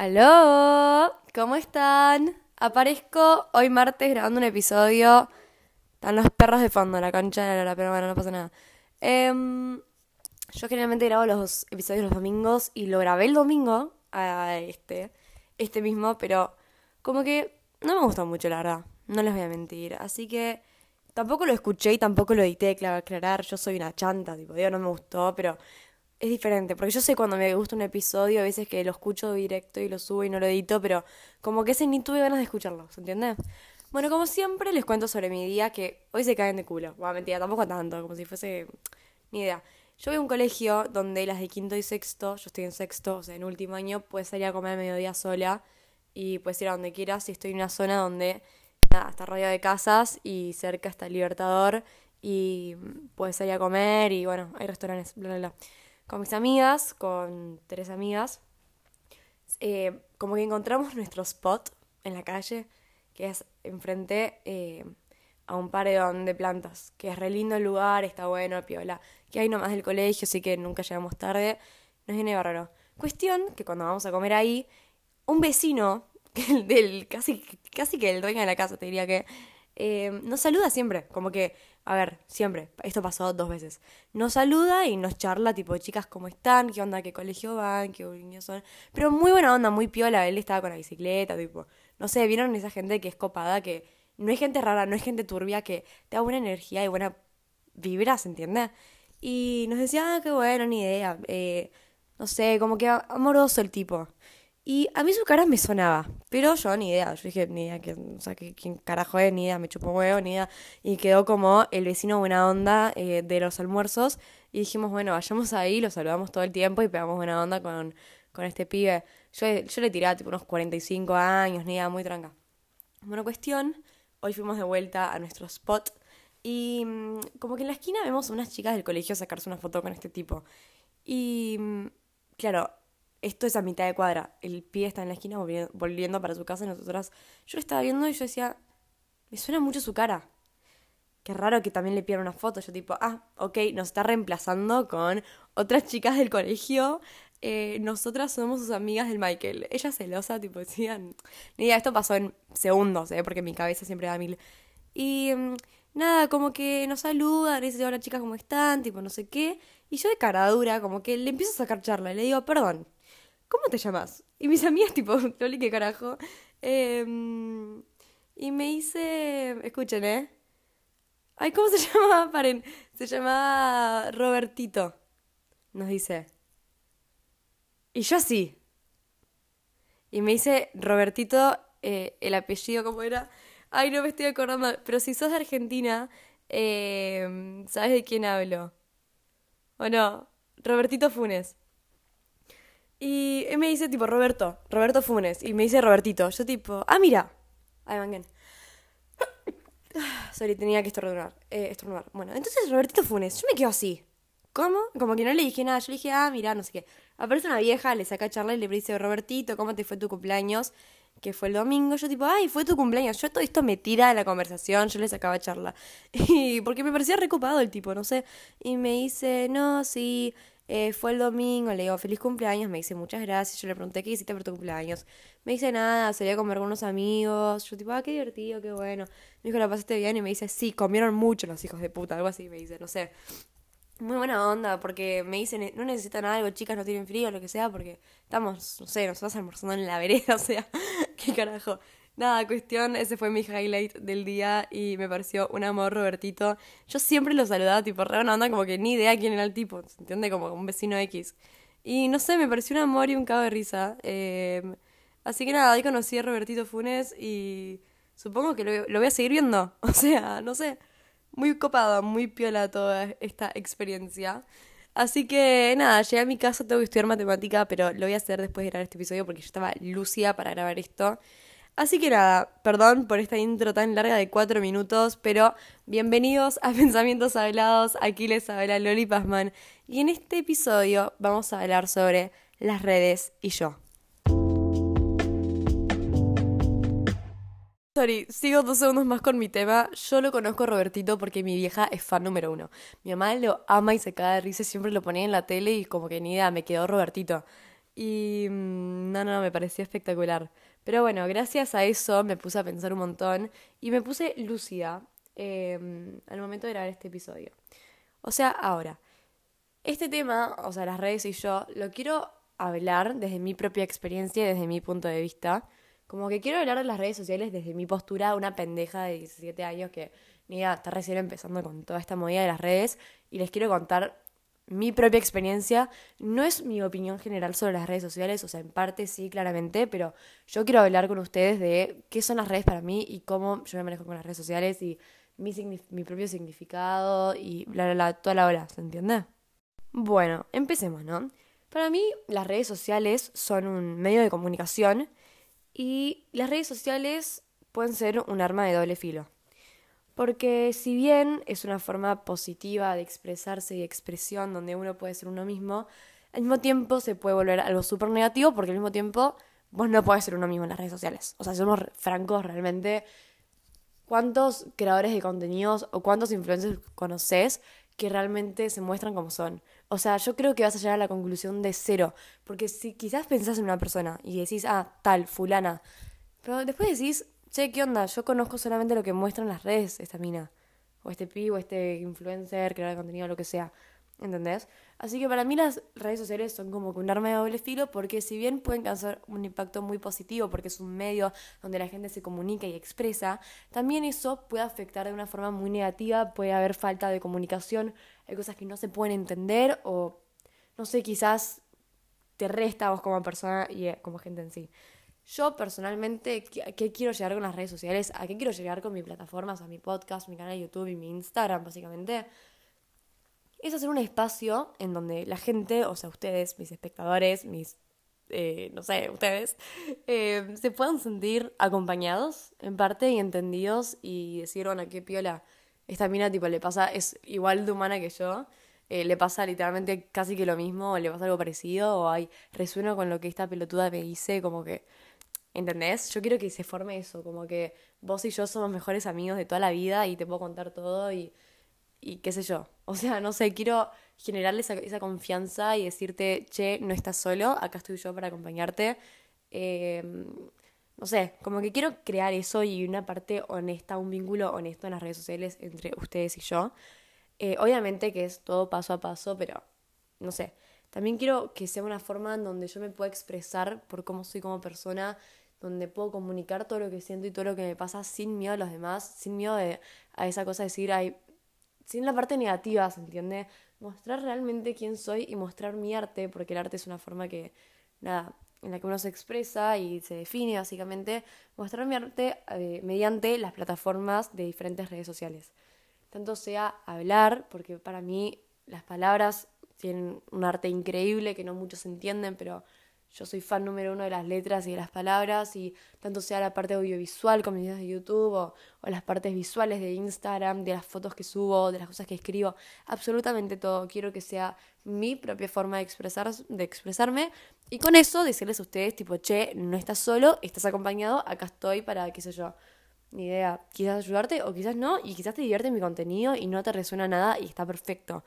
¡Aló! ¿Cómo están? Aparezco hoy martes grabando un episodio. Están los perros de fondo, la concha de la pero bueno, no pasa nada. Em, yo generalmente grabo los episodios los domingos y lo grabé el domingo, a este, este mismo, pero como que no me gustó mucho, la verdad. No les voy a mentir. Así que tampoco lo escuché y tampoco lo edité, claro, aclarar. Yo soy una chanta, tipo, digo, no me gustó, pero es diferente, porque yo sé cuando me gusta un episodio, a veces que lo escucho directo y lo subo y no lo edito, pero como que ese ni tuve ganas de escucharlo, ¿se entiende? Bueno, como siempre, les cuento sobre mi día, que hoy se caen de culo. Bueno, mentira, tampoco tanto, como si fuese... Ni idea. Yo voy a un colegio donde las de quinto y sexto, yo estoy en sexto, o sea, en último año, puedes salir a comer a mediodía sola y puedes ir a donde quieras. Y estoy en una zona donde, nada, está rodeado de casas y cerca está el Libertador y puedes salir a comer y bueno, hay restaurantes, bla, bla, bla con mis amigas, con tres amigas, eh, como que encontramos nuestro spot en la calle, que es enfrente eh, a un paredón de plantas, que es re lindo el lugar, está bueno, piola, que hay nomás del colegio, así que nunca llegamos tarde, nos viene bárbaro. Cuestión que cuando vamos a comer ahí, un vecino, del, casi, casi que el dueño de la casa, te diría que, eh, nos saluda siempre, como que a ver, siempre, esto pasó dos veces. Nos saluda y nos charla, tipo, chicas, ¿cómo están? ¿Qué onda? ¿Qué colegio van? ¿Qué niños son? Pero muy buena onda, muy piola. Él estaba con la bicicleta, tipo, no sé, vieron esa gente que es copada, que no es gente rara, no es gente turbia, que te da buena energía y buena vibra, ¿se entiende? Y nos decía, ah, qué bueno, ni idea. Eh, no sé, como que amoroso el tipo. Y a mí su cara me sonaba, pero yo ni idea. Yo dije, ni idea, que, o sea, quién carajo es, ni idea, me chupó huevo, ni idea. Y quedó como el vecino buena onda eh, de los almuerzos. Y dijimos, bueno, vayamos ahí, lo saludamos todo el tiempo y pegamos buena onda con, con este pibe. Yo, yo le tiraba tipo unos 45 años, ni idea, muy tranca. Bueno, cuestión, hoy fuimos de vuelta a nuestro spot. Y mm, como que en la esquina vemos a unas chicas del colegio sacarse una foto con este tipo. Y mm, claro, esto es a mitad de cuadra. El pie está en la esquina volviendo para su casa y nosotras. Yo estaba viendo y yo decía, me suena mucho su cara. Qué raro que también le pidieron una foto. Yo tipo, ah, ok, nos está reemplazando con otras chicas del colegio. Eh, nosotras somos sus amigas del Michael. Ella celosa, tipo, decían. Ni idea, esto pasó en segundos, ¿eh? Porque mi cabeza siempre da mil. Y mm, nada, como que nos saludan, dice, hola chicas, ¿cómo están? Tipo, no sé qué. Y yo de cara dura, como que le empiezo a sacar charla y le digo, perdón, ¿cómo te llamas? Y mis amigas, tipo, Loli, qué carajo. Em, y me dice, escuchen, ¿eh? Ay, ¿cómo se llama? Paren. Se llama Robertito. Nos dice. Y yo así. Y me dice Robertito, eh, el apellido, ¿cómo era? Ay, no me estoy acordando. Pero si sos de Argentina, eh, ¿sabes de quién hablo? ¿O no? Robertito Funes. Y él me dice tipo Roberto, Roberto Funes. Y me dice Robertito. Yo tipo, ah, mira. Ahí van Sorry, tenía que estornudar. Eh, estornudar. Bueno, entonces Robertito Funes. Yo me quedo así. ¿Cómo? Como que no le dije nada. Yo le dije, ah, mira, no sé qué. Aparece una vieja, le saca charla y le dice, Robertito, ¿cómo te fue tu cumpleaños? Que fue el domingo. Yo tipo, ay, fue tu cumpleaños. Yo todo esto metida de la conversación, yo le sacaba charla. Y porque me parecía recopado el tipo, no sé. Y me dice, no, sí, eh, fue el domingo, le digo feliz cumpleaños, me dice muchas gracias, yo le pregunté qué hiciste por tu cumpleaños, me dice nada, salí a comer con unos amigos, yo tipo, ah, qué divertido, qué bueno, me dijo, la pasaste bien y me dice, sí, comieron mucho los hijos de puta, algo así, me dice, no sé. Muy buena onda, porque me dicen, no necesitan algo, chicas, no tienen frío, lo que sea, porque estamos, no sé, nos vas almorzando en la vereda, o sea, qué carajo. Nada, cuestión, ese fue mi highlight del día y me pareció un amor Robertito. Yo siempre lo saludaba, tipo, re una onda, como que ni idea quién era el tipo, ¿se entiende? Como un vecino X. Y no sé, me pareció un amor y un cago de risa. Em, así que nada, ahí conocí a Robertito Funes y supongo que lo, lo voy a seguir viendo. O sea, no sé, muy copada, muy piola toda esta experiencia. Así que nada, llegué a mi casa, tengo que estudiar matemática, pero lo voy a hacer después de grabar este episodio porque yo estaba lúcida para grabar esto. Así que nada, perdón por esta intro tan larga de cuatro minutos, pero bienvenidos a Pensamientos Hablados, aquí les habla Loli Pazman y en este episodio vamos a hablar sobre las redes y yo. Sorry, sigo dos segundos más con mi tema. Yo lo conozco a Robertito porque mi vieja es fan número uno. Mi mamá lo ama y se cae de risa, siempre lo ponía en la tele y como que ni idea, me quedó Robertito. Y mm, no, no, me pareció espectacular. Pero bueno, gracias a eso me puse a pensar un montón y me puse lúcida em, al momento de grabar este episodio. O sea, ahora, este tema, o sea, las redes y yo, lo quiero hablar desde mi propia experiencia y desde mi punto de vista. Como que quiero hablar de las redes sociales desde mi postura, una pendeja de 17 años que ni está recién empezando con toda esta movida de las redes y les quiero contar mi propia experiencia. No es mi opinión general sobre las redes sociales, o sea, en parte sí, claramente, pero yo quiero hablar con ustedes de qué son las redes para mí y cómo yo me manejo con las redes sociales y mi, mi propio significado y bla, bla, bla, toda la hora, ¿se entiende? Bueno, empecemos, ¿no? Para mí las redes sociales son un medio de comunicación y las redes sociales pueden ser un arma de doble filo. Porque si bien es una forma positiva de expresarse y expresión donde uno puede ser uno mismo, al mismo tiempo se puede volver algo súper negativo porque al mismo tiempo vos no podés ser uno mismo en las redes sociales. O sea, somos francos realmente. ¿Cuántos creadores de contenidos o cuántos influencers conoces que realmente se muestran como son. O sea, yo creo que vas a llegar a la conclusión de cero, porque si quizás pensás en una persona y decís, ah, tal, fulana, pero después decís, che, ¿qué onda? Yo conozco solamente lo que muestran las redes esta mina, o este pi, o este influencer, creador de contenido, lo que sea. ¿Entendés? Así que para mí las redes sociales son como que un arma de doble filo porque si bien pueden causar un impacto muy positivo porque es un medio donde la gente se comunica y expresa, también eso puede afectar de una forma muy negativa, puede haber falta de comunicación, hay cosas que no se pueden entender o no sé, quizás te resta vos como persona y eh, como gente en sí. Yo personalmente, ¿a qué quiero llegar con las redes sociales? ¿A qué quiero llegar con mis plataformas? A mi podcast, mi canal de YouTube y mi Instagram, básicamente es hacer un espacio en donde la gente, o sea, ustedes, mis espectadores, mis, eh, no sé, ustedes, eh, se puedan sentir acompañados en parte y entendidos y decir, bueno, qué piola, esta mina tipo le pasa, es igual de humana que yo, eh, le pasa literalmente casi que lo mismo, o le pasa algo parecido, o hay, resueno con lo que esta pelotuda me dice, como que, ¿entendés? Yo quiero que se forme eso, como que vos y yo somos mejores amigos de toda la vida y te puedo contar todo y y qué sé yo. O sea, no sé, quiero generarle esa, confianza y decirte, che, no estás solo, acá estoy yo para acompañarte. Em, no sé, como que quiero crear eso y una parte honesta, un vínculo honesto en las redes sociales entre ustedes y yo. Eh, obviamente que es todo paso a paso, pero no sé. También quiero que sea una forma en donde yo me pueda expresar por cómo soy como persona, donde puedo comunicar todo lo que siento y todo lo que me pasa sin miedo a los demás, sin miedo a esa cosa de decir, ay, sin la parte negativa, ¿se entiende? Mostrar realmente quién soy y mostrar mi arte, porque el arte es una forma que, nada, en la que uno se expresa y se define básicamente, mostrar mi arte eh, mediante las plataformas de diferentes redes sociales. Tanto sea hablar, porque para mí las palabras tienen un arte increíble que no muchos entienden, pero yo soy fan número uno de las letras y de las palabras, y tanto sea la parte audiovisual como videos de YouTube o, las partes visuales de Instagram, de las fotos que subo, de las cosas que escribo, absolutamente todo. Quiero que sea mi propia forma de, expresar, de expresarme y con eso decirles a ustedes, tipo, che, no estás solo, estás acompañado, acá estoy para, qué sé yo, ni idea, quizás ayudarte o quizás no, y quizás te divierte mi contenido y no te resuena nada y está perfecto.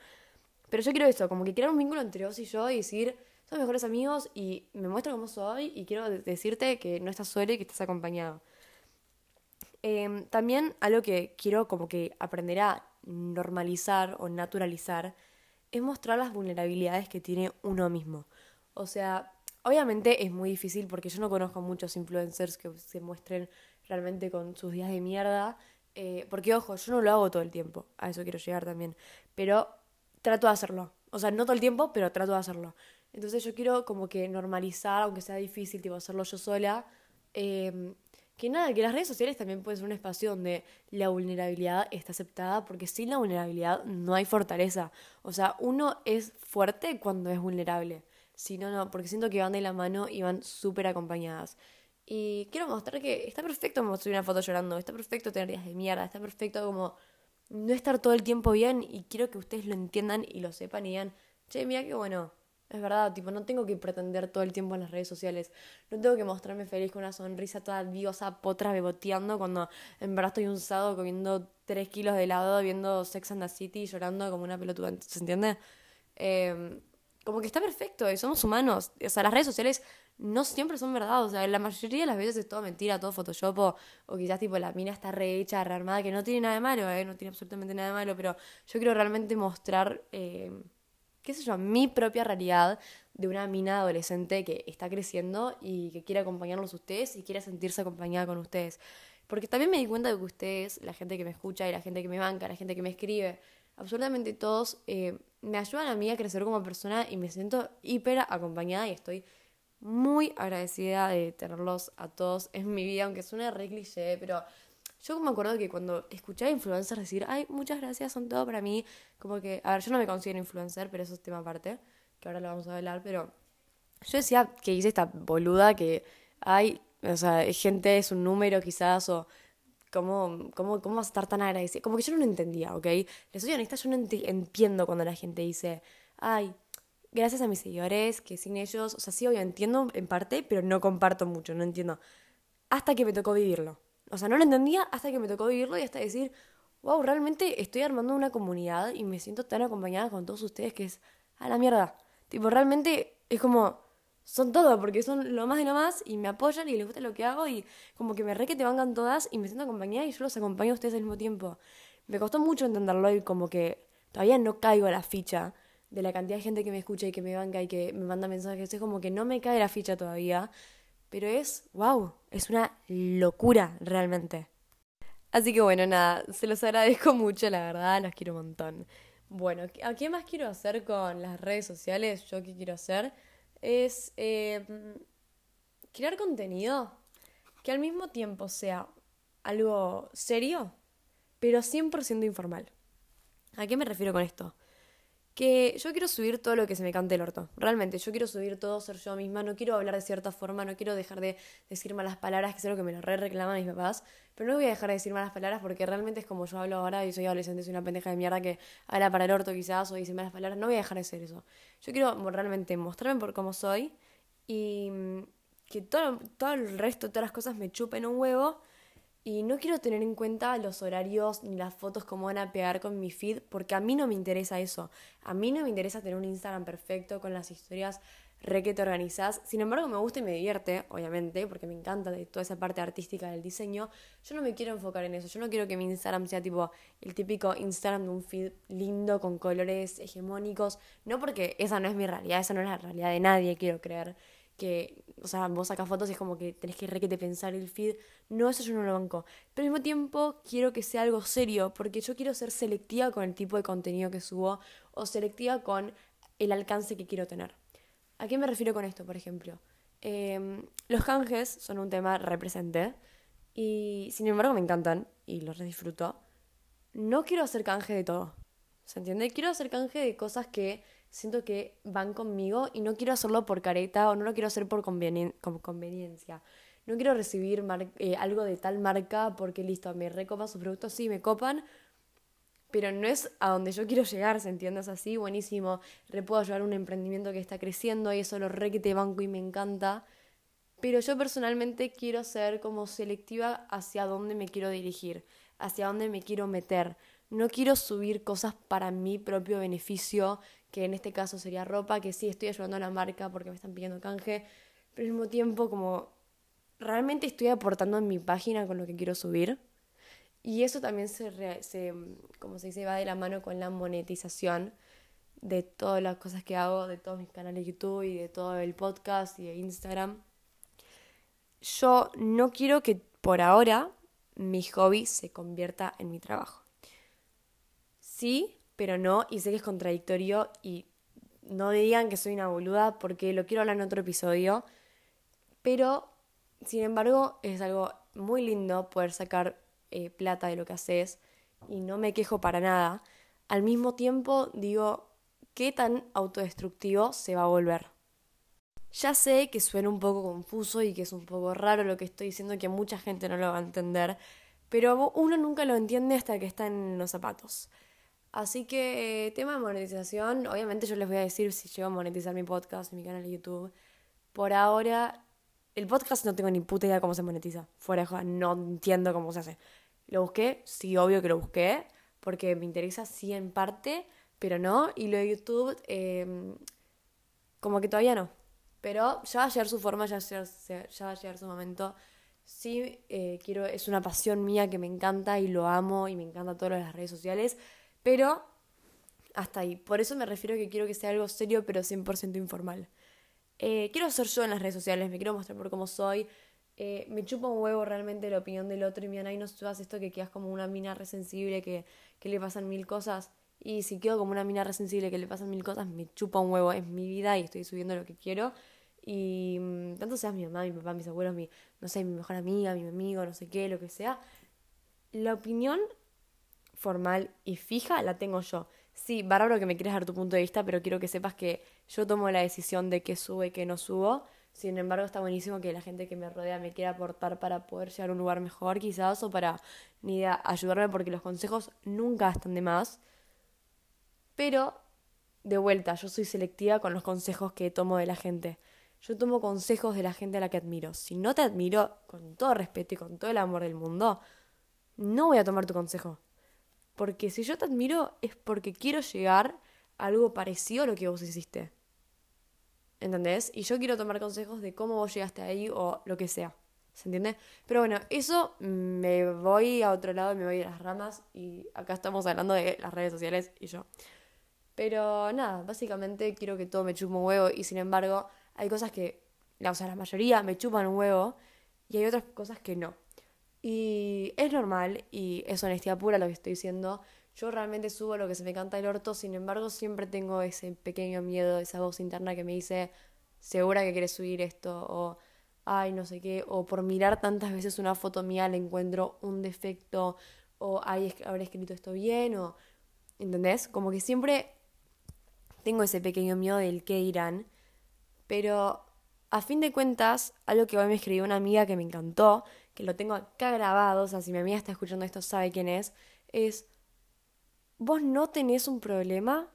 Pero yo quiero eso, como que crear un vínculo entre vos y yo y decir somos mejores amigos y me muestro cómo soy y quiero decirte que no estás solo y que estás acompañado. Em, también algo que quiero como que aprender a normalizar o naturalizar es mostrar las vulnerabilidades que tiene uno mismo. O sea, obviamente es muy difícil porque yo no conozco muchos influencers que se muestren realmente con sus días de mierda. Eh, porque, ojo, yo no lo hago todo el tiempo. A eso quiero llegar también. Pero trato de hacerlo. O sea, no todo el tiempo, pero trato de hacerlo. Entonces yo quiero como que normalizar, aunque sea difícil, tipo hacerlo yo sola, em, que nada, que las redes sociales también pueden ser un espacio donde la vulnerabilidad está aceptada, porque sin la vulnerabilidad no hay fortaleza. O sea, uno es fuerte cuando es vulnerable. Si no, no, porque siento que van de la mano y van súper acompañadas. Y quiero mostrar que está perfecto mostrar una foto llorando, está perfecto tener días de mierda, está perfecto como no estar todo el tiempo bien y quiero que ustedes lo entiendan y lo sepan y digan, che, mira qué bueno, es verdad, tipo, no tengo que pretender todo el tiempo en las redes sociales. No tengo que mostrarme feliz con una sonrisa toda diosa, potra, beboteando, cuando en verdad estoy un sábado comiendo 3 kilos de helado, viendo Sex and the City, llorando como una pelotuda. ¿Se entiende? Em, como que está perfecto y somos humanos. O sea, las redes sociales no siempre son verdad. O sea, la mayoría de las veces es todo mentira, todo Photoshop o, quizás tipo la mina está rehecha, rearmada, que no tiene nada de malo, ¿eh? No tiene absolutamente nada de malo, pero yo quiero realmente mostrar, eh, qué sé yo, mi propia realidad de una mina adolescente que está creciendo y que quiere acompañarlos ustedes y quiere sentirse acompañada con ustedes. Porque también me di cuenta de que ustedes, la gente que me escucha y la gente que me banca, la gente que me escribe, absolutamente todos eh, me ayudan a mí a crecer como persona y me siento hiper acompañada y estoy muy agradecida de tenerlos a todos en mi vida, aunque suene re cliché, pero yo me acuerdo que cuando escuché a influencers decir, ay, muchas gracias, son todo para mí, como que, a ver, yo no me considero influencer, pero eso es tema aparte, que ahora lo vamos a hablar, pero yo decía que hice esta boluda que hay, o sea, gente es un número quizás, o ¿Cómo, cómo, cómo vas a estar tan agradecido? Como que yo no lo entendía, ¿ok? Les soy honesta, yo no entiendo cuando la gente dice, ay, gracias a mis seguidores, que sin ellos, o sea, sí, obvio, entiendo en parte, pero no comparto mucho, no entiendo. Hasta que me tocó vivirlo. O sea, no lo entendía hasta que me tocó vivirlo y hasta decir, wow, realmente estoy armando una comunidad y me siento tan acompañada con todos ustedes que es a la mierda. Tipo, realmente es como, son todo, porque son lo más de lo más y me apoyan y les gusta lo que hago y como que me re que te vangan todas y me siento acompañada y yo los acompaño a ustedes al mismo tiempo. Me costó mucho entenderlo y como que todavía no caigo a la ficha de la cantidad de gente que me escucha y que me banca y que me manda mensajes. Es como que no me cae la ficha todavía, pero es, wow, es una locura realmente. Así que bueno, nada, se los agradezco mucho, la verdad, los quiero un montón. Bueno, ¿a qué más quiero hacer con las redes sociales? ¿Yo qué quiero hacer? es eh, crear contenido que al mismo tiempo sea algo serio, pero 100% informal. ¿A qué me refiero con esto? Que yo quiero subir todo lo que se me cante el orto. Realmente, yo quiero subir todo, ser yo misma. No quiero hablar de cierta forma, no quiero dejar de decir malas palabras, que es algo que me lo re reclaman mis papás. Pero no voy a dejar de decir malas palabras porque realmente es como yo hablo ahora y soy adolescente, soy una pendeja de mierda que habla para el orto quizás o dice malas palabras. No voy a dejar de ser eso. Yo quiero realmente mostrarme por cómo soy y mm, que todo, todo el resto, todas las cosas me chupen un huevo y no quiero tener en cuenta los horarios ni las fotos como van a pegar con mi feed, porque a mí no me interesa eso. A mí no me interesa tener un Instagram perfecto con las historias requete organizadas. Sin embargo, me gusta y me divierte, obviamente, porque me encanta toda esa parte artística del diseño. Yo no me quiero enfocar en eso. Yo no quiero que mi Instagram sea tipo el típico Instagram de un feed lindo con colores hegemónicos. No porque esa no es mi realidad, esa no es la realidad de nadie, quiero creer que, o sea, vos sacas fotos y es como que tenés que requete pensar el feed. No, eso yo no lo banco. Pero al mismo tiempo quiero que sea algo serio, porque yo quiero ser selectiva con el tipo de contenido que subo o selectiva con el alcance que quiero tener. ¿A qué me refiero con esto, por ejemplo? Em, los canjes son un tema represente y sin embargo me encantan y los disfruto. No quiero hacer canje de todo. ¿Se entiende? Quiero hacer canje de cosas que siento que van conmigo y no quiero hacerlo por careta o no lo quiero hacer por conveniencia. No quiero recibir eh, algo de tal marca porque listo, me recopan sus productos, sí, me copan, pero no es a donde yo quiero llegar, ¿se entiende? Es así, buenísimo, re puedo ayudar a un emprendimiento que está creciendo y eso lo re que te banco y me encanta. Pero yo personalmente quiero ser como selectiva hacia dónde me quiero dirigir, hacia dónde me quiero meter. No quiero subir cosas para mi propio beneficio, que en este caso sería ropa, que sí estoy ayudando a la marca porque me están pidiendo canje, pero al mismo tiempo como realmente estoy aportando en mi página con lo que quiero subir. Y eso también se, como se dice, va de la mano con la monetización de todas las cosas que hago, de todos mis canales de YouTube y de todo el podcast y de Instagram. Yo no quiero que por ahora mi hobby se convierta en mi trabajo. Sí, pero no, y sé que es contradictorio y no digan que soy una boluda porque lo quiero hablar en otro episodio, pero sin embargo es algo muy lindo poder sacar eh, plata de lo que haces y no me quejo para nada. Al mismo tiempo digo, ¿qué tan autodestructivo se va a volver? Ya sé que suena un poco confuso y que es un poco raro lo que estoy diciendo, que mucha gente no lo va a entender, pero uno nunca lo entiende hasta que está en los zapatos. Así que, tema de monetización, obviamente yo les voy a decir si llego a monetizar mi podcast, mi canal de YouTube. Por ahora, el podcast no tengo ni puta idea cómo se monetiza. Fuera de no entiendo cómo se hace. Lo busqué, sí, obvio que lo busqué, porque me interesa sí en parte, pero no. Y lo de YouTube, em, como que todavía no. Pero ya va a llegar su forma, ya, ya, ya va a llegar su momento. Sí, eh, quiero, es una pasión mía que me encanta y lo amo y me encanta todo las redes sociales, pero hasta ahí. Por eso me refiero a que quiero que sea algo serio, pero 100% informal. Eh, quiero ser yo en las redes sociales, me quiero mostrar por cómo soy. Eh, me chupa un huevo realmente la opinión del otro y mira, ahí no subas esto que quedas como una mina resensible, que, que le pasan mil cosas. Y si quedo como una mina resensible que le pasan mil cosas, me chupa un huevo, es mi vida y estoy subiendo lo que quiero. Y mm, tanto seas mi mamá, mi papá, mis abuelos, mi, no sé, mi mejor amiga, mi amigo, no sé qué, lo que sea. La opinión formal y fija la tengo yo. Sí, bárbaro que me quieres dar tu punto de vista, pero quiero que sepas que yo tomo la decisión de qué sube y qué no subo. Sin embargo, está buenísimo que la gente que me rodea me quiera aportar para poder llegar a un lugar mejor, quizás, o para ni ayudarme, porque los consejos nunca están de más. Pero, de vuelta, yo soy selectiva con los consejos que tomo de la gente. Yo tomo consejos de la gente a la que admiro. Si no te admiro, con todo respeto y con todo el amor del mundo, no voy a tomar tu consejo. Porque si yo te admiro es porque quiero llegar a algo parecido a lo que vos hiciste. ¿Entendés? Y yo quiero tomar consejos de cómo vos llegaste ahí o lo que sea. ¿Se entiende? Pero bueno, eso me voy a otro lado, me voy a las ramas y acá estamos hablando de las redes sociales y yo. Pero nada, básicamente quiero que todo me chupe un huevo y sin embargo hay cosas que, o sea, la mayoría me chupan un huevo y hay otras cosas que no. Y es normal y es honestidad pura lo que estoy diciendo. Yo realmente subo lo que se me canta el orto, sin embargo siempre tengo ese pequeño miedo, esa voz interna que me dice, segura que quieres subir esto, o ay, no sé qué, o por mirar tantas veces una foto mía le encuentro un defecto, o ay, habré escrito esto bien, o... ¿Entendés? Como que siempre tengo ese pequeño miedo del qué irán, pero a fin de cuentas, algo que hoy me escribió una amiga que me encantó, que lo tengo acá grabado, o sea, si mi amiga está escuchando esto sabe quién es, es, vos no tenés un problema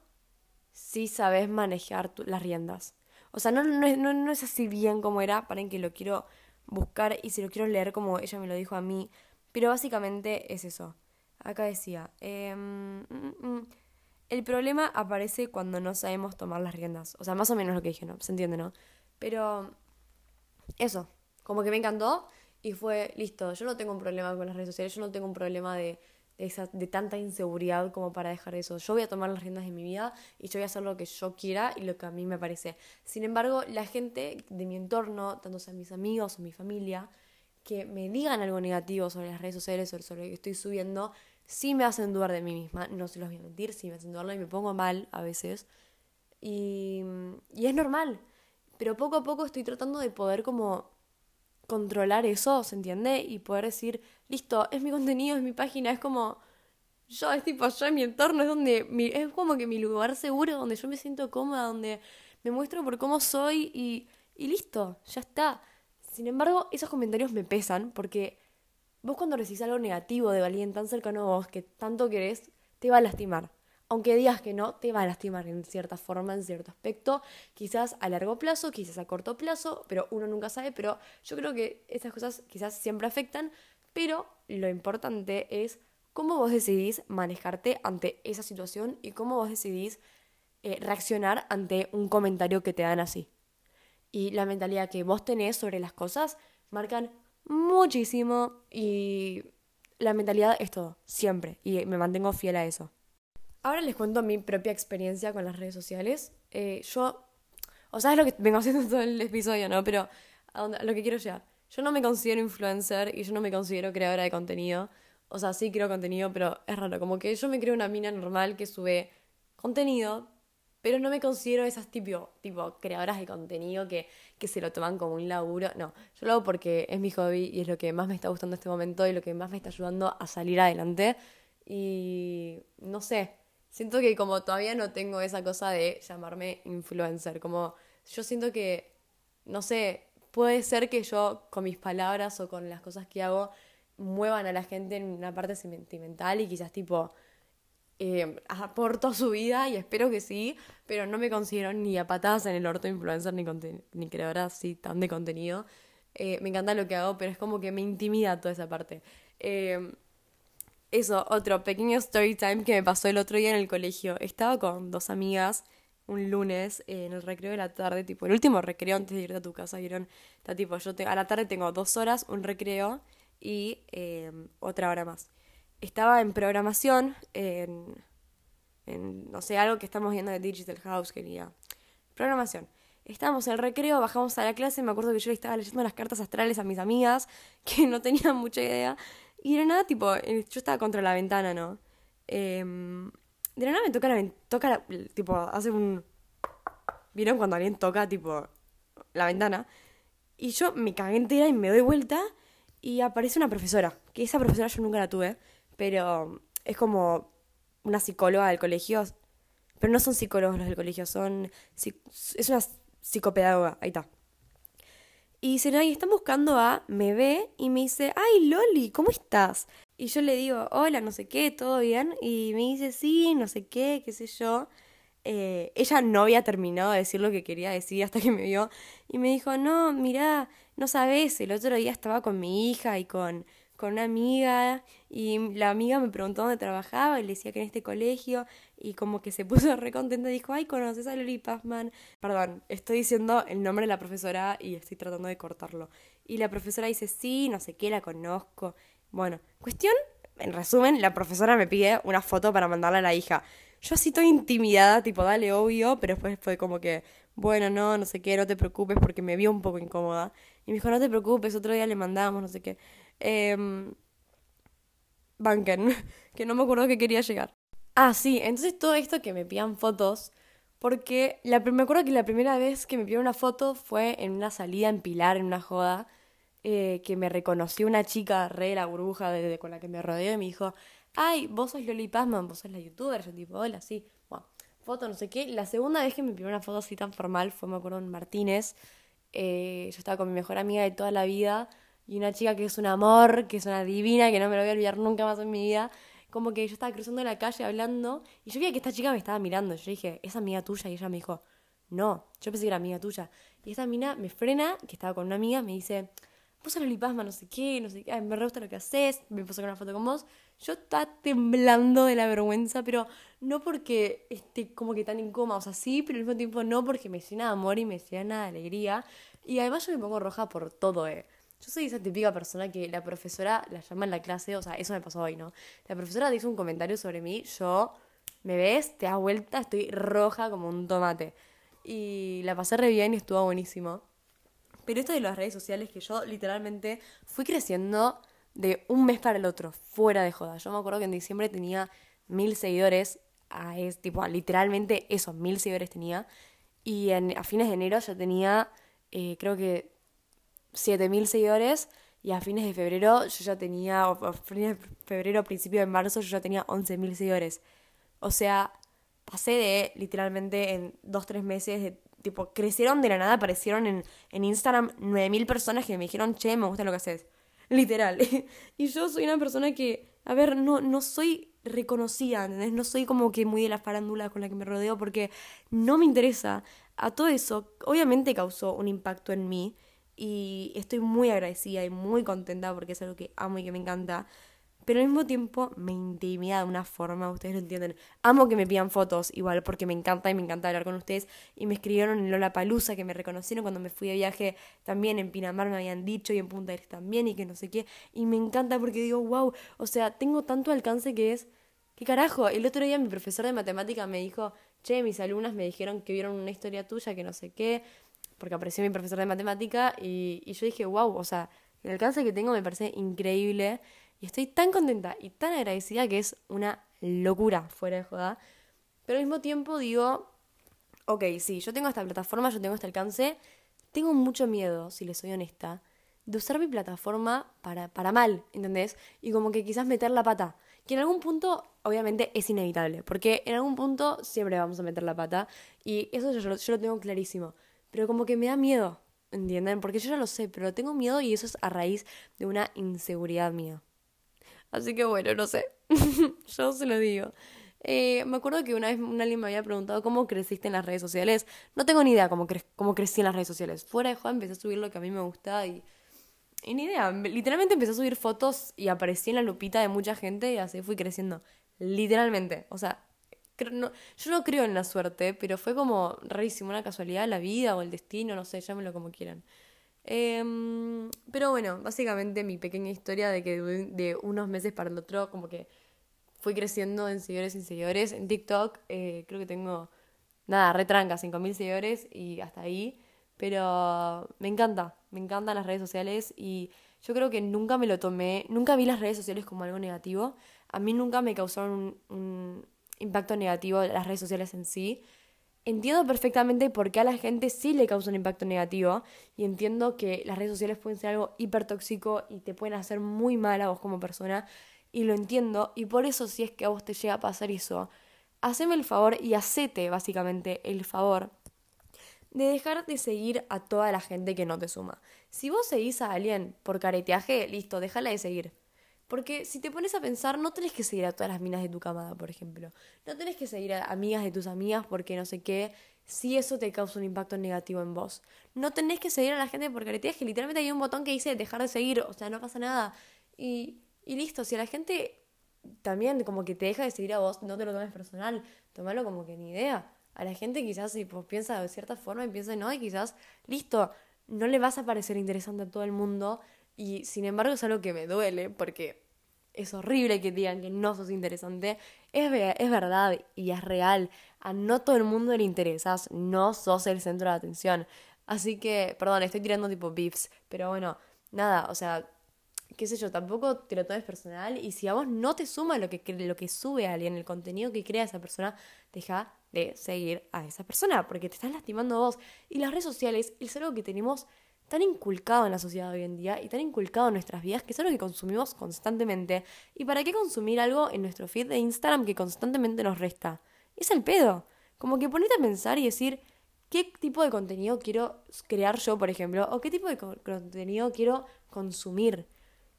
si sabes manejar las riendas. O sea, no, no, no, no, es así bien como era, para que lo quiero buscar y si lo quiero leer como ella me lo dijo a mí, pero básicamente es eso. Acá decía, em, mm, mm, el problema aparece cuando no sabemos tomar las riendas. O sea, más o menos lo que dije, ¿no? Se entiende, ¿no? Pero eso, como que me encantó y fue, listo, yo no tengo un problema con las redes sociales, yo no tengo un problema de, de, esa, de tanta inseguridad como para dejar eso. Yo voy a tomar las riendas de mi vida y yo voy a hacer lo que yo quiera y lo que a mí me parece. Sin embargo, la gente de mi entorno, tanto sean mis amigos o mi familia, que me digan algo negativo sobre las redes sociales o sobre lo que estoy subiendo, sí me hacen dudar de mí misma, no se los voy a mentir, sí me hacen dudar y me pongo mal a veces. Y, y es normal, pero poco a poco estoy tratando de poder como controlar eso, ¿se entiende? Y poder decir, listo, es mi contenido, es mi página, es como yo, es tipo, yo en mi entorno, es donde, mi, es como que mi lugar seguro, donde yo me siento cómoda, donde me muestro por cómo soy y, y listo, ya está. Sin embargo, esos comentarios me pesan porque vos cuando recibís algo negativo de alguien tan cercano a vos que tanto querés, te va a lastimar aunque digas que no, te va a lastimar en cierta forma, en cierto aspecto, quizás a largo plazo, quizás a corto plazo, pero uno nunca sabe, pero yo creo que esas cosas quizás siempre afectan, pero lo importante es cómo vos decidís manejarte ante esa situación y cómo vos decidís eh, reaccionar ante un comentario que te dan así. Y la mentalidad que vos tenés sobre las cosas marcan muchísimo y la mentalidad es todo, siempre, y me mantengo fiel a eso. Ahora les cuento mi propia experiencia con las redes sociales. Eh, yo, o sea, es lo que vengo haciendo todo el episodio, ¿no? Pero lo que quiero llegar. Yo no me considero influencer y yo no me considero creadora de contenido. O sea, sí creo contenido, pero es raro. Como que yo me creo una mina normal que sube contenido, pero no me considero esas tipo, tipo creadoras de contenido que, que se lo toman como un laburo. No, yo lo hago porque es mi hobby y es lo que más me está gustando en este momento y lo que más me está ayudando a salir adelante. Y no sé, siento que como todavía no tengo esa cosa de llamarme influencer, como yo siento que, no sé, puede ser que yo con mis palabras o con las cosas que hago muevan a la gente en una parte sentimental y quizás tipo eh, aporto su vida y espero que sí, pero no me considero ni a patadas en el orto influencer ni, ni creadora así tan de contenido. Eh, me encanta lo que hago, pero es como que me intimida toda esa parte. Eh, eso, otro pequeño story time que me pasó el otro día en el colegio. Estaba con dos amigas un lunes eh, en el recreo de la tarde, tipo el último recreo antes de irte a tu casa, vieron, está tipo, yo a la tarde tengo dos horas, un recreo y eh, otra hora más. Estaba en programación, en, en, no sé, algo que estamos viendo de Digital House, quería. Programación. Estábamos en el recreo, bajamos a la clase, me acuerdo que yo le estaba leyendo las cartas astrales a mis amigas, que no tenían mucha idea. Y de nada, tipo, eh, yo estaba contra la ventana, ¿no? Em, de nada me toca la toca tipo, hace un... ¿Vieron cuando alguien toca, tipo, la ventana? Y yo me cagué entera y me doy vuelta y aparece una profesora, que esa profesora yo nunca la tuve, pero es como una psicóloga del colegio, pero no son psicólogos los del colegio, son... Es una psicopedagoga, ahí está. Y dice, y están buscando a, me ve y me dice, ay Loli, ¿cómo estás? Y yo le digo, hola, no sé qué, ¿todo bien? Y me dice, sí, no sé qué, qué sé yo. Eh, ella no había terminado de decir lo que quería decir hasta que me vio y me dijo, no, mira, no sabes, el otro día estaba con mi hija y con con una amiga y la amiga me preguntó dónde trabajaba y le decía que en este colegio y como que se puso re contenta y dijo, ay, ¿conoces a Loli Pazman? Perdón, estoy diciendo el nombre de la profesora y estoy tratando de cortarlo. Y la profesora dice, sí, no sé qué, la conozco. Bueno, cuestión, en resumen, la profesora me pide una foto para mandarle a la hija. Yo así estoy intimidada, tipo, dale, obvio, pero después fue como que, bueno, no, no sé qué, no te preocupes porque me vio un poco incómoda. Y me dijo, no te preocupes, otro día le mandamos, no sé qué. Eh, que no me acuerdo que quería llegar. Ah, sí, entonces todo esto que me pidan fotos, porque la, me acuerdo que la primera vez que me pidieron una foto fue en una salida en Pilar, en una joda, eh, que me reconoció una chica re la burbuja de, con la que me rodeó y me dijo, ay, vos sos Loli Pazman, vos sos la youtuber, yo tipo, hola, sí, bueno, foto, no sé qué. La segunda vez que me pidió una foto así tan formal fue, me acuerdo, en Martínez, eh, yo estaba con mi mejor amiga de toda la vida, y una chica que es un amor, que es una divina, que no me lo voy a olvidar nunca más en mi vida. Como que yo estaba cruzando la calle hablando y yo vi que esta chica me estaba mirando. Yo dije, ¿es amiga tuya? Y ella me dijo, no, yo pensé que era amiga tuya. Y esta mina me frena, que estaba con una amiga, me dice, vos sos Lipasma, no sé qué, no sé qué, me re gusta lo que haces, me puso una foto con vos. Yo estaba temblando de la vergüenza, pero no porque esté como que tan incómoda, o sea, sí, pero al mismo tiempo no porque me llena de amor y me llena de alegría. Y además yo me pongo roja por todo, eh. Yo soy esa típica persona que la profesora la llama en la clase, o sea, eso me pasó hoy, ¿no? La profesora dice un comentario sobre mí, yo, me ves, te das vuelta, estoy roja como un tomate. Y la pasé re bien y estuvo buenísimo. Pero esto de las redes sociales, que yo literalmente fui creciendo de un mes para el otro, fuera de joda. Yo me acuerdo que en diciembre tenía mil seguidores, a es, tipo, literalmente esos mil seguidores tenía. Y a fines de enero ya tenía, eh, creo que 7.000 seguidores y a fines de febrero yo ya tenía, o a fines de febrero, principio de marzo, yo ya tenía 11.000 seguidores. O sea, pasé de literalmente en 2-3 meses, de, tipo, crecieron de la nada, aparecieron en, en Instagram 9.000 personas que me dijeron, che, me gusta lo que haces. Literal. y yo soy una persona que, a ver, no, no soy reconocida, ¿entendés? No soy como que muy de la farándula con la que me rodeo porque no me interesa. A todo eso, obviamente causó un impacto en mí y estoy muy agradecida y muy contenta porque es algo que amo y que me encanta. Pero al mismo tiempo me intimida de una forma, ustedes lo entienden. Amo que me pidan fotos, igual, porque me encanta y me encanta hablar con ustedes. Y me escribieron en Lola Palusa, que me reconocieron cuando me fui de viaje. También en Pinamar me habían dicho y en Punta Aires también y que no sé qué. Y me encanta porque digo, wow, o sea, tengo tanto alcance que es. ¿Qué carajo? El otro día mi profesor de matemática me dijo, che, mis alumnas me dijeron que vieron una historia tuya, que no sé qué porque apareció mi profesor de matemática y, yo dije, wow, o sea, el alcance que tengo me parece increíble y estoy tan contenta y tan agradecida que es una locura fuera de joda. Pero al mismo tiempo digo, ok, sí, yo tengo esta plataforma, yo tengo este alcance, tengo mucho miedo, si les soy honesta, de usar mi plataforma para, para mal, ¿entendés? Y como que quizás meter la pata. Que en algún punto, obviamente, es inevitable, porque en algún punto siempre vamos a meter la pata y eso yo, yo lo tengo clarísimo pero como que me da miedo, ¿entienden? Porque yo ya lo sé, pero tengo miedo y eso es a raíz de una inseguridad mía. Así que bueno, no sé, yo se lo digo. Eh, me acuerdo que una vez alguien me había preguntado cómo creciste en las redes sociales. No tengo ni idea cómo, cómo crecí en las redes sociales. Fuera de juego empecé a subir lo que a mí me gusta y, y ni idea. Literalmente empecé a subir fotos y aparecí en la lupita de mucha gente y así fui creciendo. Literalmente. O sea, yo no creo en la suerte, pero fue como rarísimo, una casualidad, la vida o el destino, no sé, llámenlo como quieran. Em, pero bueno, básicamente mi pequeña historia de que de unos meses para el otro, como que fui creciendo en seguidores y seguidores. En TikTok eh, creo que tengo, nada, retranca, 5.000 seguidores y hasta ahí. Pero me encanta, me encantan las redes sociales y yo creo que nunca me lo tomé, nunca vi las redes sociales como algo negativo. A mí nunca me causaron un, impacto negativo las redes sociales en sí. Entiendo perfectamente por qué a la gente sí le causa un impacto negativo y entiendo que las redes sociales pueden ser algo hiper tóxico y te pueden hacer muy mal a vos como persona y lo entiendo y por eso si es que a vos te llega a pasar eso, haceme el favor y hacete básicamente el favor de dejar de seguir a toda la gente que no te suma. Si vos seguís a alguien por careteaje, listo, déjala de seguir. Porque si te pones a pensar, no tenés que seguir a todas las minas de tu camada, por ejemplo. No tenés que seguir a amigas de tus amigas porque no sé qué, si eso te causa un impacto negativo en vos. No tenés que seguir a la gente por careteaje. Literalmente hay un botón que dice dejar de seguir, o sea, no pasa nada. Y, y listo, si la gente también como que te deja de seguir a vos, no te lo tomes personal, tomalo como que ni idea a la gente quizás si pues, piensa de cierta forma y piensa no, y quizás, listo, no le vas a parecer interesante a todo el mundo y sin embargo es algo que me duele porque es horrible que digan que no sos interesante. Es, es verdad y es real. A no todo el mundo le interesas, no sos el centro de atención. Así que, perdón, estoy tirando tipo beefs, pero bueno, nada, o sea, qué sé yo, tampoco te lo tomes personal y si a vos no te suma lo que, lo que sube alguien, el contenido que crea esa persona, deja de seguir a esa persona porque te estás lastimando vos. Y las redes sociales es algo que tenemos tan inculcado en la sociedad hoy en día y tan inculcado en nuestras vidas que es algo que consumimos constantemente. ¿Y para qué consumir algo en nuestro feed de Instagram que constantemente nos resta? Es el pedo. Como que ponete a pensar y decir, ¿qué tipo de contenido quiero crear yo, por ejemplo? ¿O qué tipo de contenido quiero consumir?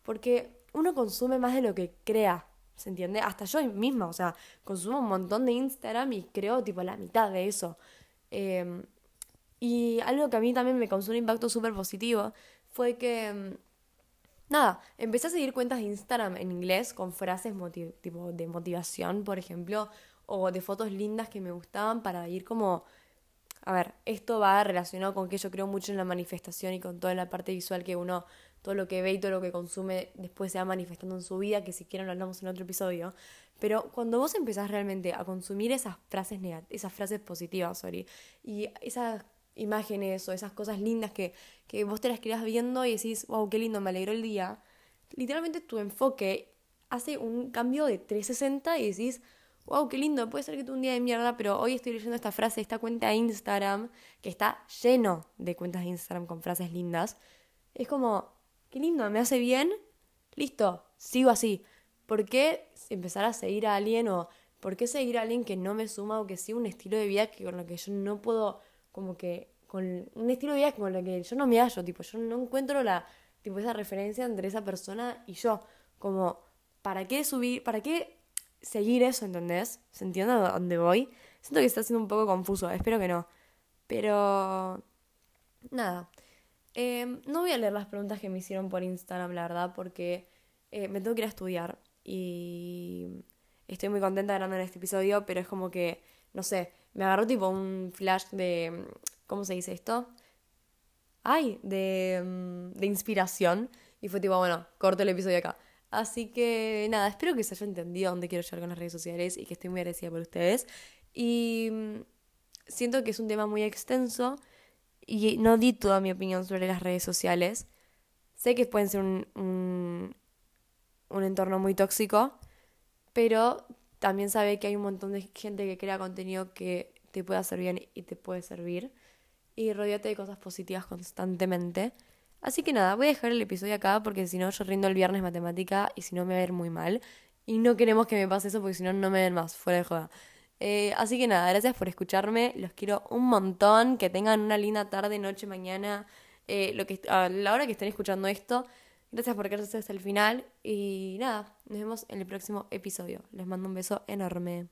Porque uno consume más de lo que crea, ¿se entiende? Hasta yo misma, o sea, consumo un montón de Instagram y creo tipo la mitad de eso. Em, y algo que a mí también me causó un impacto súper positivo fue que, em, nada, empecé a seguir cuentas de Instagram en inglés con frases tipo de motivación, por ejemplo, o de fotos lindas que me gustaban para ir como... A ver, esto va relacionado con que yo creo mucho en la manifestación y con toda la parte visual que uno todo lo que ve y todo lo que consume después se va manifestando en su vida, que si quieren lo hablamos en otro episodio. Pero cuando vos empezás realmente a consumir esas frases esas frases positivas, sorry, y esas imágenes o esas cosas lindas que, que vos te las quedas viendo y decís, wow, qué lindo, me alegró el día, literalmente tu enfoque hace un cambio de 360 y decís, wow, qué lindo, puede ser que tuve un día de mierda, pero hoy estoy leyendo esta frase, esta cuenta de Instagram, que está lleno de cuentas de Instagram con frases lindas. Es como, qué lindo, me hace bien, listo, sigo así. ¿Por qué empezar a seguir a alguien o por qué seguir a alguien que no me suma o que siga un estilo de vida que con lo que yo no puedo, como que, con un estilo de vida con lo que yo no me hallo, tipo, yo no encuentro la, tipo, esa referencia entre esa persona y yo, como, ¿para qué subir, para qué seguir eso, ¿entendés? ¿Se entiende a dónde voy? Siento que está siendo un poco confuso, espero que no. Pero, nada, Em, no voy a leer las preguntas que me hicieron por Instagram, la verdad, porque eh, me tengo que ir a estudiar y estoy muy contenta grabando en este episodio, pero es como que, no sé, me agarró tipo un flash de, ¿cómo se dice esto? Ay, de, mm, de inspiración y fue tipo, bueno, corto el episodio acá. Así que nada, espero que se haya entendido dónde quiero llegar con las redes sociales y que estoy muy agradecida por ustedes. Y mm, siento que es un tema muy extenso y no di toda mi opinión sobre las redes sociales. Sé que pueden ser un, un, un entorno muy tóxico, pero también sabe que hay un montón de gente que crea contenido que te puede hacer bien y te puede servir. Y rodeate de cosas positivas constantemente. Así que nada, voy a dejar el episodio acá porque si no yo rindo el viernes matemática y si no me va a ir muy mal. Y no queremos que me pase eso porque si no no me ven más, fuera de joda. Eh, así que nada, gracias por escucharme, los quiero un montón, que tengan una linda tarde, noche, mañana, eh, lo que, a la hora que estén escuchando esto. Gracias por quedarse hasta el final y nada, nos vemos en el próximo episodio. Les mando un beso enorme.